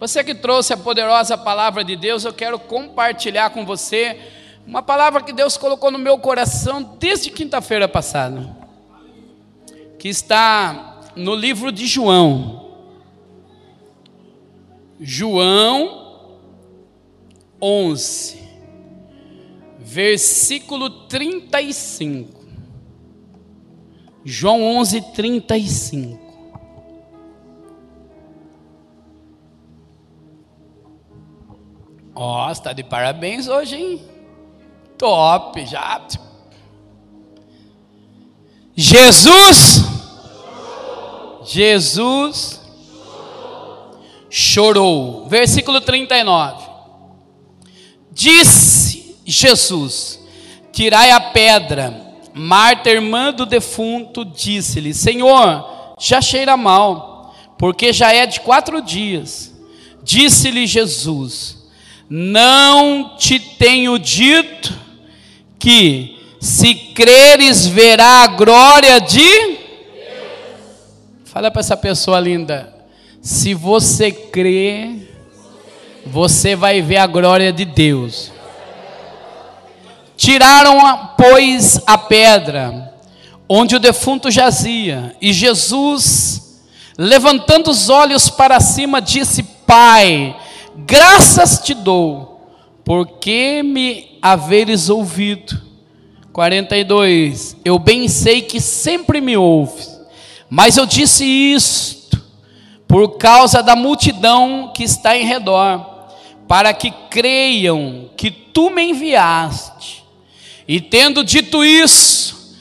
Você que trouxe a poderosa palavra de Deus, eu quero compartilhar com você uma palavra que Deus colocou no meu coração desde quinta-feira passada, que está no livro de João. João 11, versículo 35. João 11, 35. Ó, está de parabéns hoje, hein? Top, já. Jesus, Jesus chorou. Versículo 39. Disse Jesus: Tirai a pedra. Marta, irmã do defunto, disse-lhe: Senhor, já cheira mal, porque já é de quatro dias. Disse-lhe Jesus: não te tenho dito que, se creres, verá a glória de. Fala para essa pessoa linda. Se você crê, você vai ver a glória de Deus. Tiraram, pois, a pedra onde o defunto jazia, e Jesus, levantando os olhos para cima, disse: Pai, graças te dou, porque me haveres ouvido. 42. Eu bem sei que sempre me ouves, mas eu disse isto por causa da multidão que está em redor, para que creiam que tu me enviaste. E tendo dito isso,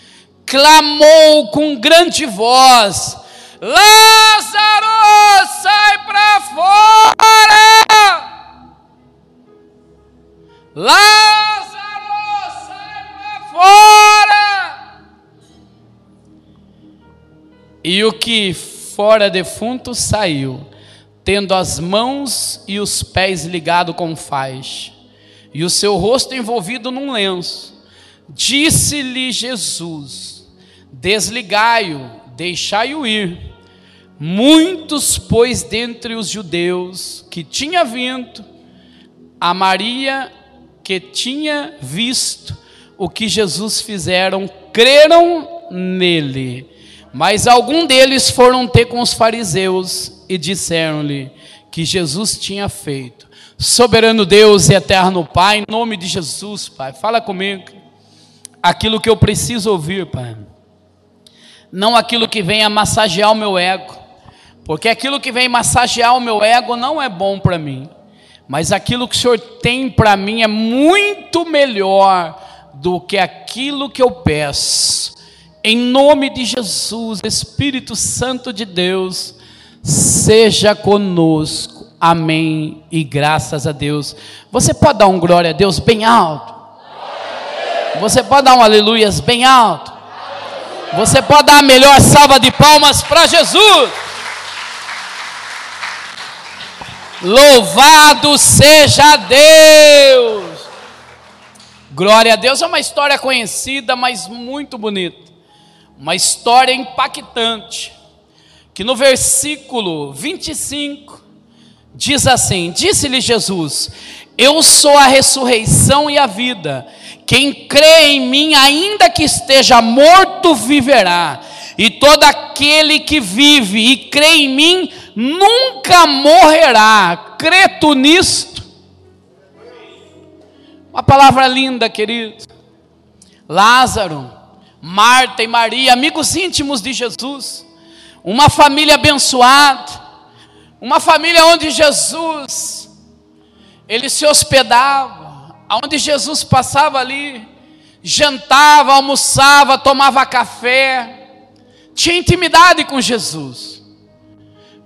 clamou com grande voz: Lázaro, sai para fora! Lázaro, sai para fora! E o que fora defunto saiu, tendo as mãos e os pés ligados com faixa, e o seu rosto envolvido num lenço. Disse-lhe Jesus: Desligai-o, deixai-o ir Muitos, pois, dentre os judeus que tinha vindo, a Maria que tinha visto o que Jesus fizeram, creram nele. Mas algum deles foram ter com os fariseus e disseram-lhe que Jesus tinha feito. Soberano Deus e eterno Pai, em nome de Jesus, Pai, fala comigo aquilo que eu preciso ouvir, Pai. Não aquilo que venha massagear o meu ego porque aquilo que vem massagear o meu ego não é bom para mim. Mas aquilo que o Senhor tem para mim é muito melhor do que aquilo que eu peço. Em nome de Jesus, Espírito Santo de Deus, seja conosco. Amém. E graças a Deus. Você pode dar um glória a Deus bem alto? Você pode dar um aleluias bem alto? Você pode dar a melhor salva de palmas para Jesus? Louvado seja Deus! Glória a Deus é uma história conhecida, mas muito bonita. Uma história impactante. Que no versículo 25 diz assim: Disse-lhe Jesus: Eu sou a ressurreição e a vida. Quem crê em mim, ainda que esteja morto, viverá. E todo aquele que vive e crê em mim nunca morrerá. Crê nisto? Uma palavra linda, querido. Lázaro, Marta e Maria, amigos íntimos de Jesus, uma família abençoada, uma família onde Jesus ele se hospedava, onde Jesus passava ali, jantava, almoçava, tomava café, tinha intimidade com Jesus.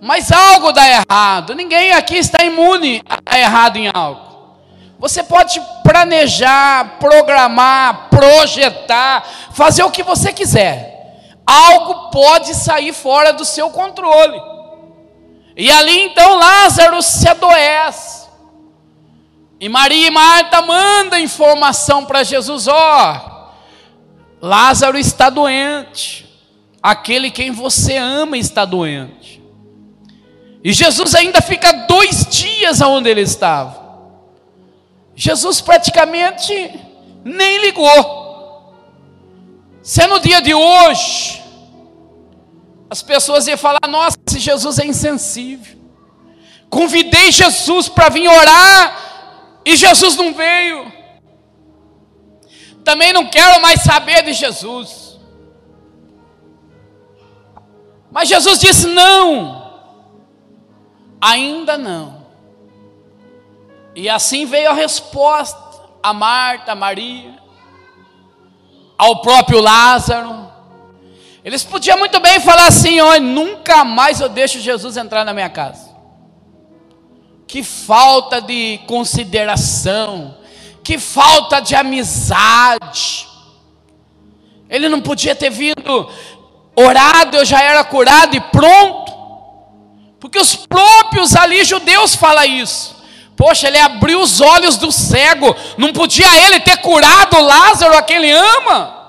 Mas algo dá errado. Ninguém aqui está imune a dar errado em algo. Você pode planejar, programar, projetar, fazer o que você quiser. Algo pode sair fora do seu controle. E ali então Lázaro se adoece. E Maria e Marta mandam informação para Jesus: ó, Lázaro está doente. Aquele quem você ama está doente. E Jesus ainda fica dois dias onde ele estava. Jesus praticamente nem ligou. Se é no dia de hoje, as pessoas iam falar: nossa, esse Jesus é insensível. Convidei Jesus para vir orar e Jesus não veio. Também não quero mais saber de Jesus. Mas Jesus disse: não ainda não. E assim veio a resposta a Marta, a Maria, ao próprio Lázaro. Eles podiam muito bem falar assim: olha, nunca mais eu deixo Jesus entrar na minha casa. Que falta de consideração, que falta de amizade. Ele não podia ter vindo orado, eu já era curado e pronto. Porque os próprios ali judeus falam isso. Poxa, ele abriu os olhos do cego. Não podia ele ter curado Lázaro, a quem ele ama?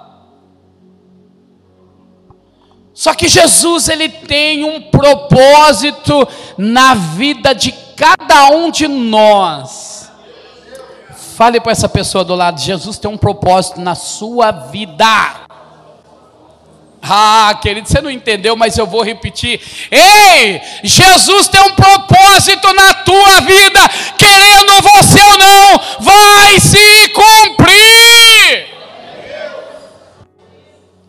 Só que Jesus ele tem um propósito na vida de cada um de nós. Fale para essa pessoa do lado, Jesus tem um propósito na sua vida. Ah, querido, você não entendeu, mas eu vou repetir. Ei, Jesus tem um propósito na tua vida, querendo você ou não, vai se cumprir.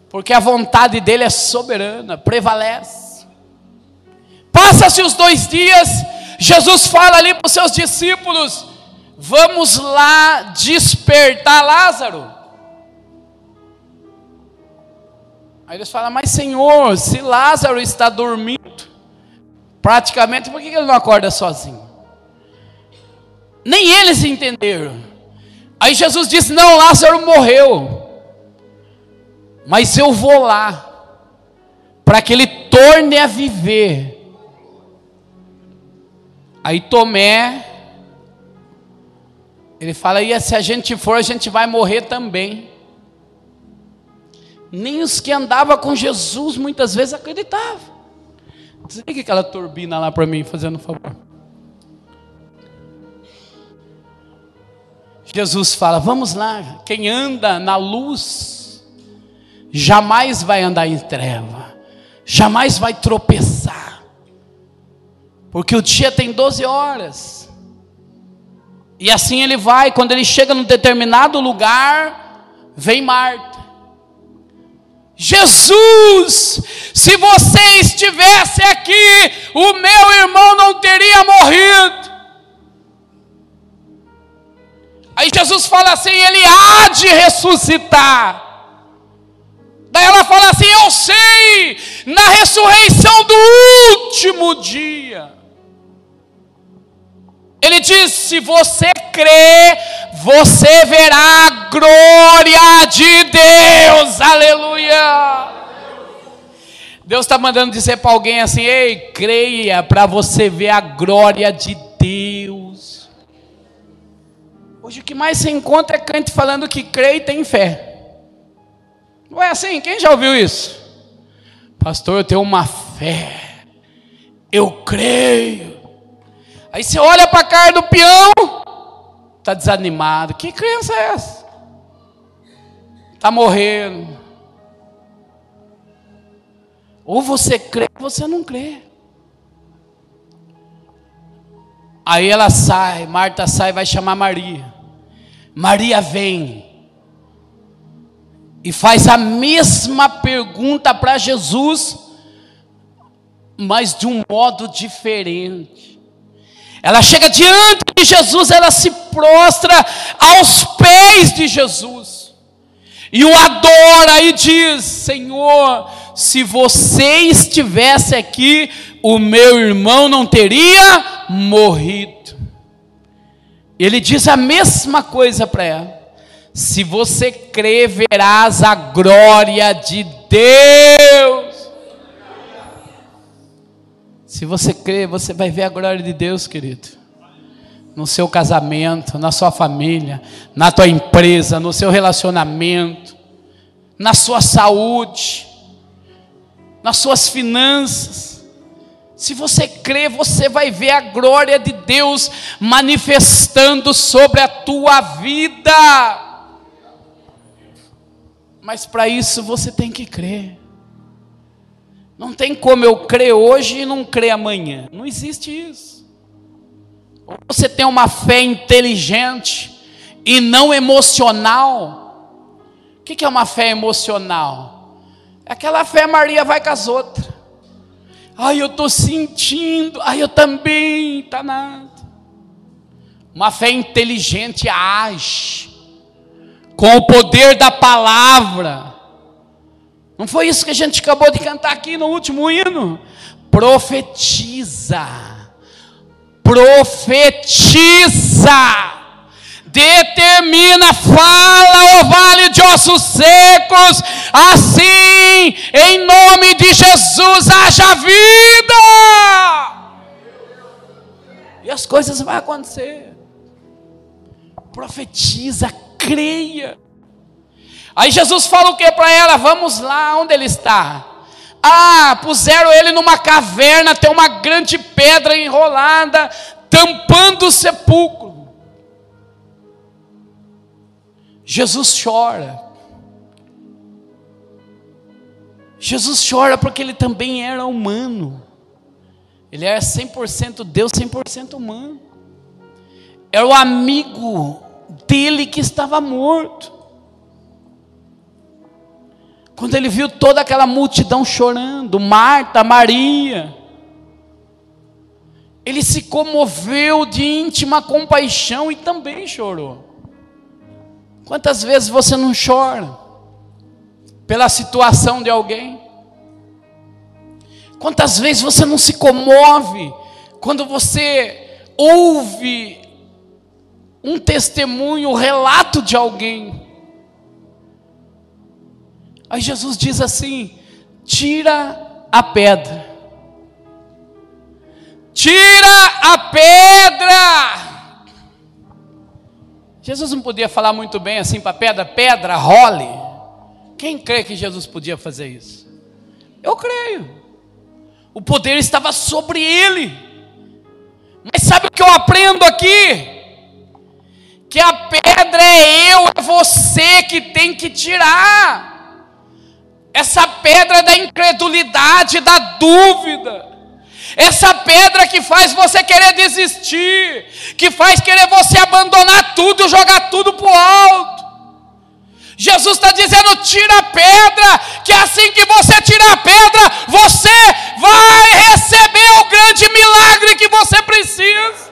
Porque a vontade dele é soberana, prevalece. Passa-se os dois dias, Jesus fala ali para os seus discípulos: vamos lá despertar Lázaro. Aí eles falam, mas Senhor, se Lázaro está dormindo, praticamente, por que ele não acorda sozinho? Nem eles entenderam. Aí Jesus disse: Não, Lázaro morreu, mas eu vou lá, para que ele torne a viver. Aí Tomé, ele fala: E se a gente for, a gente vai morrer também. Nem os que andavam com Jesus muitas vezes acreditavam. Desliga aquela turbina lá para mim, fazendo um favor. Jesus fala: Vamos lá, quem anda na luz, jamais vai andar em treva, jamais vai tropeçar, porque o dia tem 12 horas, e assim ele vai, quando ele chega num determinado lugar, vem Marta. Jesus, se você estivesse aqui, o meu irmão não teria morrido. Aí Jesus fala assim: ele há de ressuscitar. Daí ela fala assim: eu sei, na ressurreição do último dia. Ele diz: se você crê, você verá a glória de Deus, aleluia. Deus está mandando dizer para alguém assim: ei, creia, para você ver a glória de Deus. Hoje o que mais se encontra é crente falando que crê e tem fé. Não é assim? Quem já ouviu isso? Pastor, eu tenho uma fé, eu creio. Aí você olha para a cara do peão, está desanimado. Que crença é essa? Está morrendo. Ou você crê ou você não crê. Aí ela sai, Marta sai, vai chamar Maria. Maria vem e faz a mesma pergunta para Jesus, mas de um modo diferente. Ela chega diante Jesus, ela se prostra aos pés de Jesus e o adora e diz: Senhor, se você estivesse aqui, o meu irmão não teria morrido. Ele diz a mesma coisa para ela: se você crer, verás a glória de Deus. Se você crê, você vai ver a glória de Deus, querido. No seu casamento, na sua família, na tua empresa, no seu relacionamento, na sua saúde, nas suas finanças. Se você crê, você vai ver a glória de Deus manifestando sobre a tua vida. Mas para isso você tem que crer. Não tem como eu crer hoje e não crer amanhã. Não existe isso. Ou você tem uma fé inteligente e não emocional. O que é uma fé emocional? É aquela fé Maria vai com as outras. Ai, eu estou sentindo. Ai, eu também. Tá nada. Uma fé inteligente age com o poder da palavra. Não foi isso que a gente acabou de cantar aqui no último hino? Profetiza. Profetiza determina, fala o vale de ossos secos, assim, em nome de Jesus, haja vida. E as coisas vão acontecer. Profetiza, creia. Aí Jesus fala o que para ela? Vamos lá, onde ele está? Ah, puseram ele numa caverna, tem uma grande pedra enrolada, tampando o sepulcro. Jesus chora. Jesus chora porque ele também era humano. Ele era 100% Deus, 100% humano. Era o amigo dele que estava morto. Quando ele viu toda aquela multidão chorando, Marta, Maria, ele se comoveu de íntima compaixão e também chorou. Quantas vezes você não chora pela situação de alguém? Quantas vezes você não se comove quando você ouve um testemunho, um relato de alguém? Aí Jesus diz assim: tira a pedra. Tira a pedra. Jesus não podia falar muito bem assim para pedra, pedra, role. Quem crê que Jesus podia fazer isso? Eu creio. O poder estava sobre ele. Mas sabe o que eu aprendo aqui? Que a pedra é eu, é você que tem que tirar. Essa pedra da incredulidade, da dúvida essa pedra que faz você querer desistir, que faz querer você abandonar tudo, jogar tudo para o alto. Jesus está dizendo: tira a pedra, que assim que você tirar a pedra, você vai receber o grande milagre que você precisa.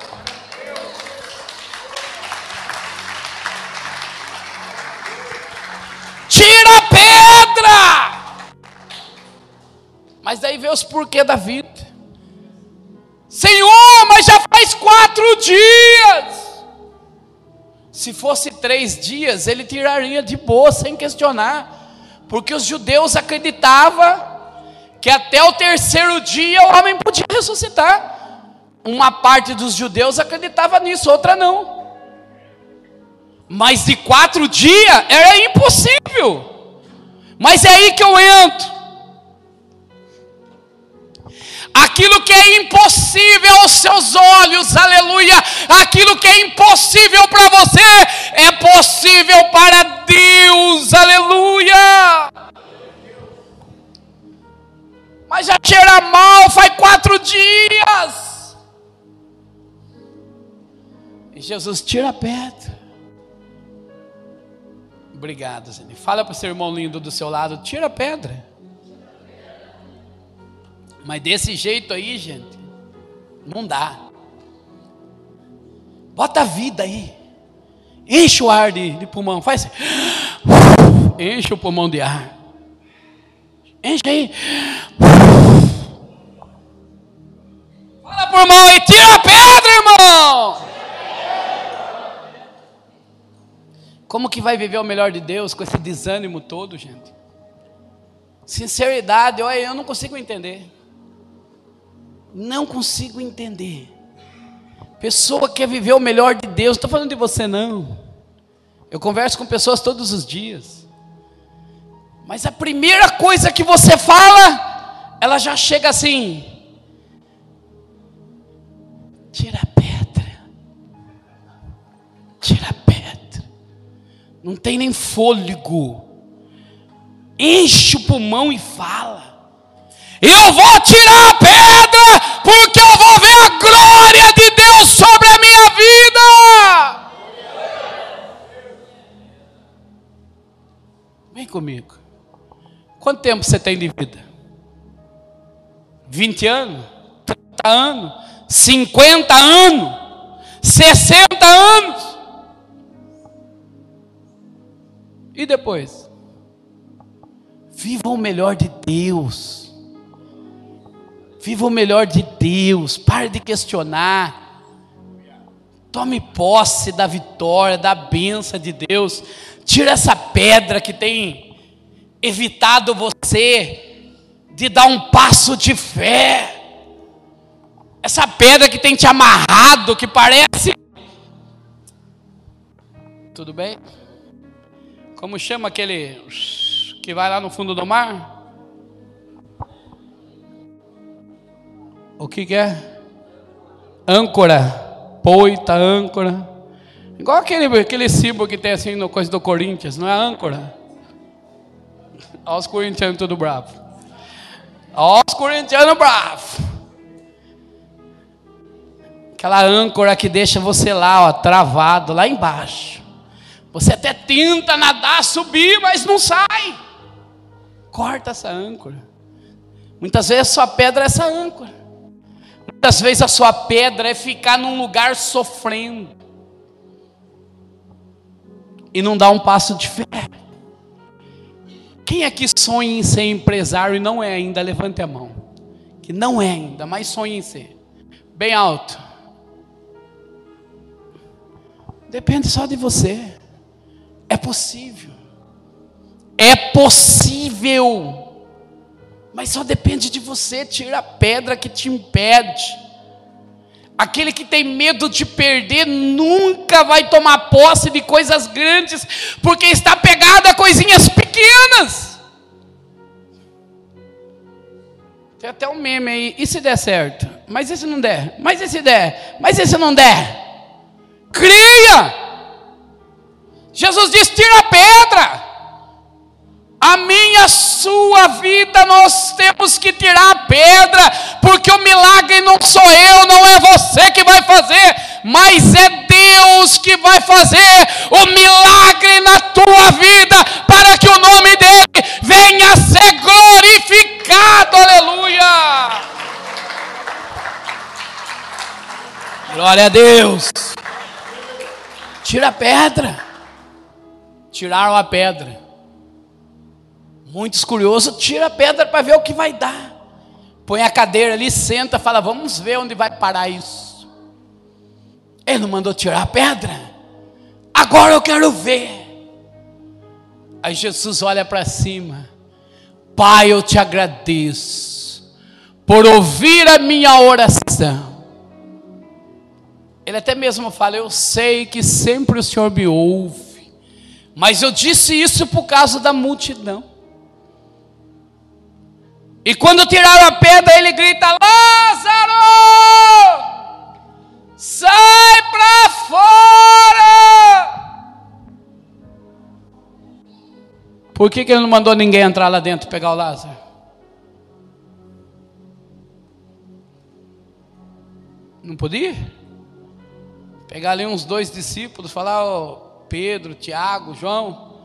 Tira a pedra! Mas daí vê os porquê da vida. Senhor, mas já faz quatro dias. Se fosse três dias, ele tiraria de boa, sem questionar, porque os judeus acreditavam que até o terceiro dia o homem podia ressuscitar. Uma parte dos judeus acreditava nisso, outra não. Mas de quatro dias era impossível. Mas é aí que eu entro. Aquilo que é impossível aos seus olhos, aleluia, aquilo que é impossível para você, é possível para Deus, aleluia. Mas já cheira mal, faz quatro dias. E Jesus tira a pedra. Obrigado, Zene. Fala para o seu irmão lindo do seu lado, tira a pedra. Mas desse jeito aí, gente, não dá. Bota a vida aí. Enche o ar de, de pulmão. Faz assim. Enche o pulmão de ar. Enche aí. Fala por mão e tira a pedra, irmão. Como que vai viver o melhor de Deus com esse desânimo todo, gente? Sinceridade, olha, eu não consigo entender. Não consigo entender. Pessoa quer viver o melhor de Deus, não estou falando de você não. Eu converso com pessoas todos os dias. Mas a primeira coisa que você fala, ela já chega assim: tira a pedra, tira a pedra. Não tem nem fôlego. Enche o pulmão e fala: Eu vou tirar a pedra porque eu vou ver a glória de Deus sobre a minha vida. Vem comigo. Quanto tempo você tem de vida? 20 anos? 30 anos? 50 anos? 60 anos? E depois? Viva o melhor de Deus. Viva o melhor de Deus. Pare de questionar. Tome posse da vitória, da benção de Deus. Tira essa pedra que tem evitado você de dar um passo de fé. Essa pedra que tem te amarrado, que parece. Tudo bem? Como chama aquele que vai lá no fundo do mar? O que, que é? Âncora, poita, âncora. Igual aquele, aquele símbolo que tem assim no coisa do Corinthians, não é âncora? Olha os corintianos tudo bravo. Olha os corintianos bravos. Aquela âncora que deixa você lá, ó, travado, lá embaixo. Você até tenta nadar, subir, mas não sai. Corta essa âncora. Muitas vezes sua pedra é essa âncora. Muitas vezes a sua pedra é ficar num lugar sofrendo e não dar um passo de fé. Quem é que sonha em ser empresário e não é ainda? Levante a mão. Que não é ainda, mas sonha em ser. Bem alto. Depende só de você. É possível. É possível. Mas só depende de você, tira a pedra que te impede. Aquele que tem medo de perder nunca vai tomar posse de coisas grandes, porque está pegado a coisinhas pequenas. Tem até um meme aí, e se der certo? Mas e se não der? Mas e se der? Mas e se não der? Cria! Jesus diz: tira a pedra. A minha, sua vida, nós temos que tirar a pedra, porque o milagre não sou eu, não é você que vai fazer, mas é Deus que vai fazer o milagre na tua vida, para que o nome dele venha ser glorificado, aleluia. Glória a Deus. Tira a pedra. Tiraram a pedra. Muitos curiosos, tira a pedra para ver o que vai dar. Põe a cadeira ali, senta, fala: Vamos ver onde vai parar isso. Ele não mandou tirar a pedra. Agora eu quero ver. Aí Jesus olha para cima. Pai, eu te agradeço por ouvir a minha oração. Ele até mesmo fala: Eu sei que sempre o Senhor me ouve, mas eu disse isso por causa da multidão. E quando tiraram a pedra, ele grita: Lázaro, sai para fora. Por que, que ele não mandou ninguém entrar lá dentro pegar o Lázaro? Não podia? Pegar ali uns dois discípulos, falar, oh, Pedro, Tiago, João,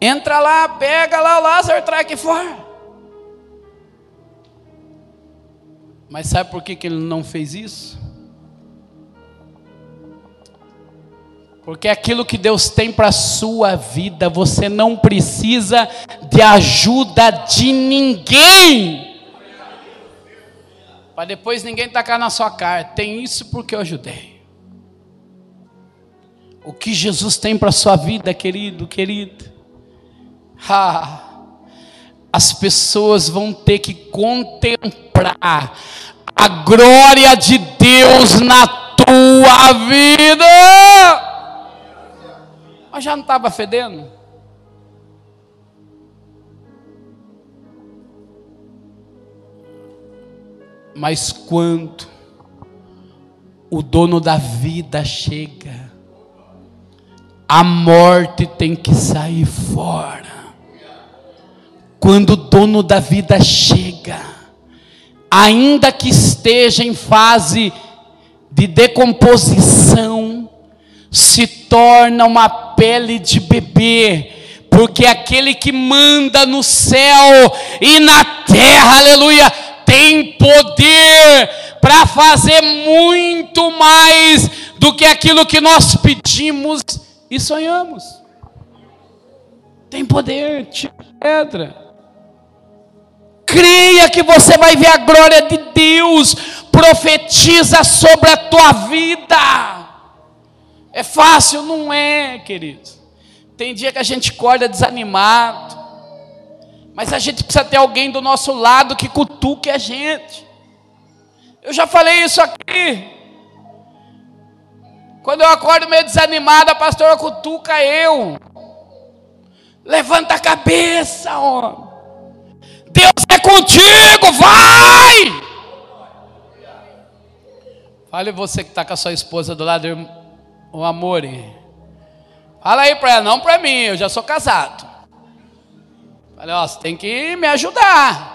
entra lá, pega lá o Lázaro, traz aqui fora. Mas sabe por que, que ele não fez isso? Porque aquilo que Deus tem para a sua vida, você não precisa de ajuda de ninguém. Para depois ninguém tacar na sua cara. Tem isso porque eu ajudei. O que Jesus tem para a sua vida, querido, querido. Ah, as pessoas vão ter que contemplar a glória de Deus na tua vida. Mas já não estava fedendo? Mas quando o dono da vida chega, a morte tem que sair fora. Quando o dono da vida chega, ainda que esteja em fase de decomposição, se torna uma pele de bebê, porque aquele que manda no céu e na terra, aleluia, tem poder para fazer muito mais do que aquilo que nós pedimos e sonhamos. Tem poder, tira pedra. Creia que você vai ver a glória de Deus. Profetiza sobre a tua vida. É fácil? Não é, querido. Tem dia que a gente acorda desanimado. Mas a gente precisa ter alguém do nosso lado que cutuque a gente. Eu já falei isso aqui. Quando eu acordo meio desanimado, a pastora cutuca eu. Levanta a cabeça, ó. Deus contigo, vai! Fale você que está com a sua esposa do lado, o amor. Fala aí para ela, não para mim, eu já sou casado. Fala, ó, você tem que me ajudar.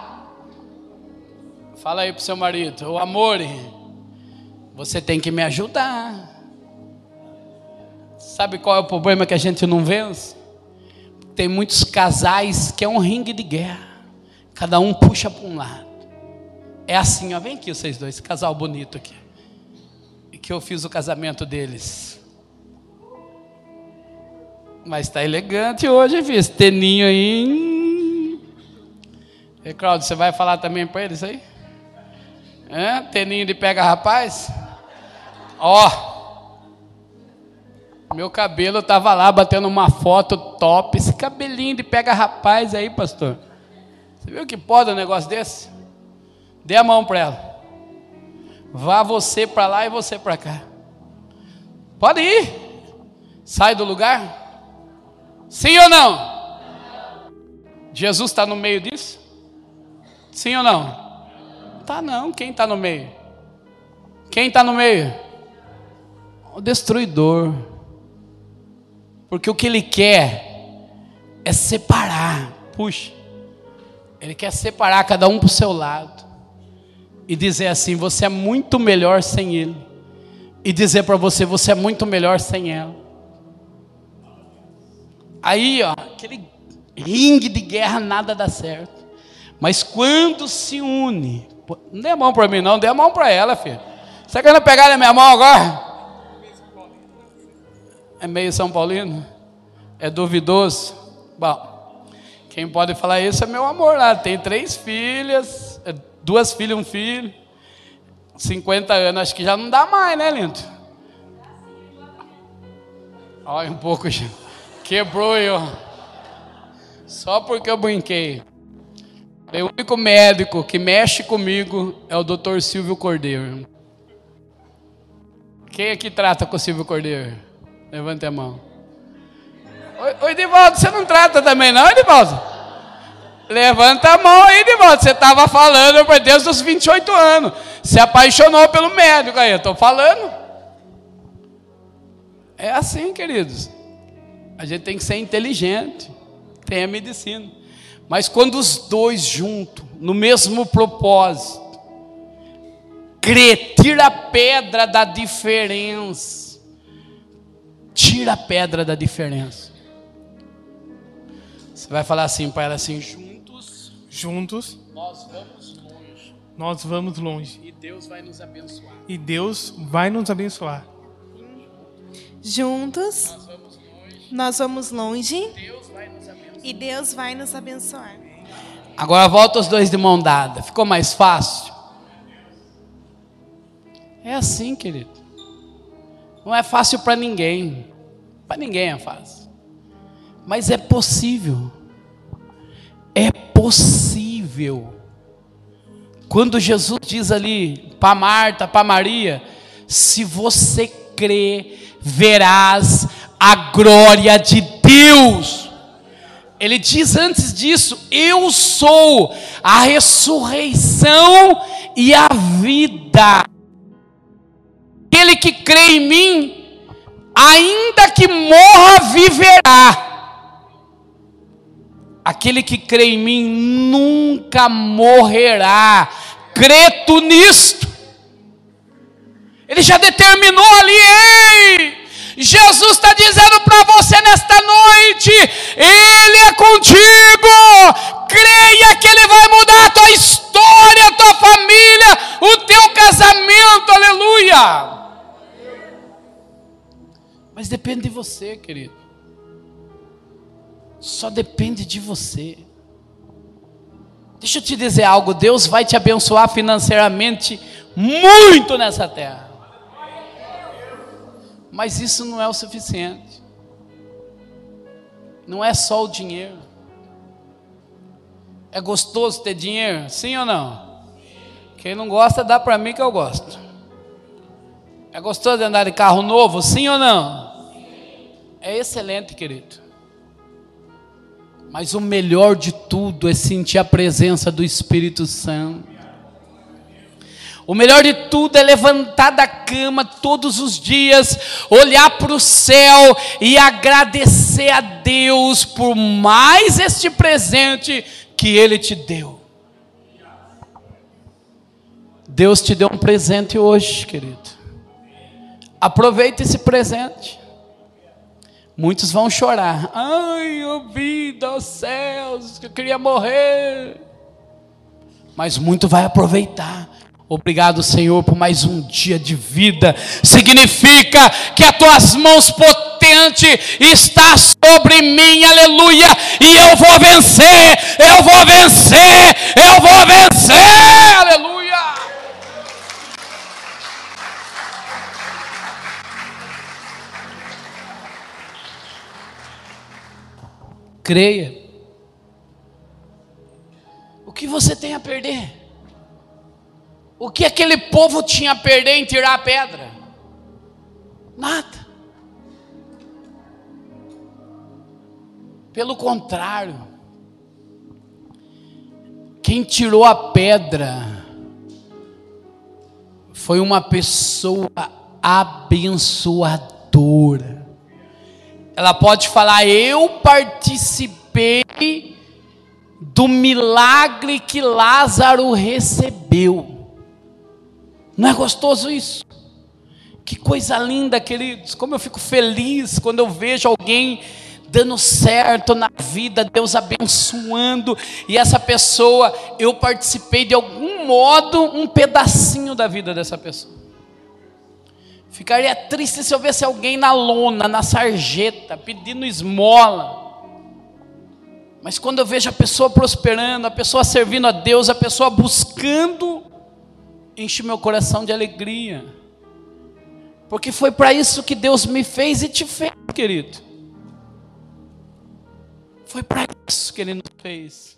Fala aí pro seu marido, o amor, você tem que me ajudar. Sabe qual é o problema que a gente não vence? Tem muitos casais que é um ringue de guerra. Cada um puxa para um lado. É assim, ó. Vem aqui vocês dois, esse casal bonito aqui. Que eu fiz o casamento deles. Mas está elegante hoje, filho. Esse teninho aí. E Claudio, você vai falar também para eles aí? É? Teninho de pega rapaz? Ó. Meu cabelo estava lá batendo uma foto top. Esse cabelinho de pega rapaz aí, pastor. Você viu que pode um negócio desse? Dê a mão para ela. Vá você para lá e você para cá. Pode ir. Sai do lugar. Sim ou não? Jesus está no meio disso? Sim ou não? Tá não. Quem está no meio? Quem está no meio? O destruidor. Porque o que ele quer é separar. Puxa. Ele quer separar cada um para o seu lado. E dizer assim: você é muito melhor sem ele. E dizer para você: você é muito melhor sem ela. Aí, ó, aquele ringue de guerra, nada dá certo. Mas quando se une, não dê a mão para mim, não, dê a mão para ela, filho. Você quer pegar na minha mão agora? É meio São Paulino? É duvidoso? Bom, quem pode falar isso é meu amor. Tem três filhas, é duas filhas um filho. 50 anos, acho que já não dá mais, né, lindo? Olha um pouco, quebrou eu. Só porque eu brinquei. O único médico que mexe comigo é o doutor Silvio Cordeiro. Quem aqui trata com o Silvio Cordeiro? Levante a mão. Oi, Edivaldo, você não trata também não, Edivaldo? Levanta a mão aí, Edivaldo. Você estava falando por Deus dos 28 anos. Se apaixonou pelo médico aí, eu estou falando. É assim, queridos. A gente tem que ser inteligente. Tem a medicina. Mas quando os dois juntos, no mesmo propósito, crer, tira a pedra da diferença Tira a pedra da diferença. Você vai falar assim para ela assim, juntos, juntos, nós vamos longe. Nós vamos longe. E Deus vai nos abençoar. E Deus vai nos abençoar. Juntos, nós vamos longe. Nós vamos longe Deus vai nos abençoar. E Deus vai nos abençoar. Agora volta os dois de mão dada. Ficou mais fácil? É assim, querido. Não é fácil para ninguém. Para ninguém é fácil. Mas é possível. É possível. Quando Jesus diz ali para Marta, para Maria, se você crer, verás a glória de Deus. Ele diz antes disso: Eu sou a ressurreição e a vida. Aquele que crê em mim, ainda que morra, viverá. Aquele que crê em mim nunca morrerá. Crê tu nisto. Ele já determinou ali, ei! Jesus está dizendo para você nesta noite: Ele é contigo. Creia que Ele vai mudar a tua história, a tua família, o teu casamento, aleluia. Mas depende de você, querido. Só depende de você. Deixa eu te dizer algo: Deus vai te abençoar financeiramente muito nessa terra. Mas isso não é o suficiente. Não é só o dinheiro. É gostoso ter dinheiro? Sim ou não? Quem não gosta, dá para mim que eu gosto. É gostoso andar de carro novo? Sim ou não? É excelente, querido. Mas o melhor de tudo é sentir a presença do Espírito Santo. O melhor de tudo é levantar da cama todos os dias, olhar para o céu e agradecer a Deus por mais este presente que Ele te deu. Deus te deu um presente hoje, querido. Aproveite esse presente. Muitos vão chorar. Ai, oh vida, oh céus, eu queria morrer. Mas muito vai aproveitar Obrigado, Senhor, por mais um dia de vida. Significa que as tuas mãos potentes está sobre mim, aleluia. E eu vou vencer, eu vou vencer, eu vou vencer, aleluia. Creia. O que você tem a perder? O que aquele povo tinha a perder em tirar a pedra? Nada. Pelo contrário, quem tirou a pedra foi uma pessoa abençoadora. Ela pode falar: Eu participei do milagre que Lázaro recebeu. Não é gostoso isso? Que coisa linda, queridos. Como eu fico feliz quando eu vejo alguém dando certo na vida, Deus abençoando, e essa pessoa, eu participei de algum modo, um pedacinho da vida dessa pessoa. Ficaria triste se eu visse alguém na lona, na sarjeta, pedindo esmola. Mas quando eu vejo a pessoa prosperando, a pessoa servindo a Deus, a pessoa buscando enche meu coração de alegria. Porque foi para isso que Deus me fez e te fez, querido. Foi para isso que Ele nos fez.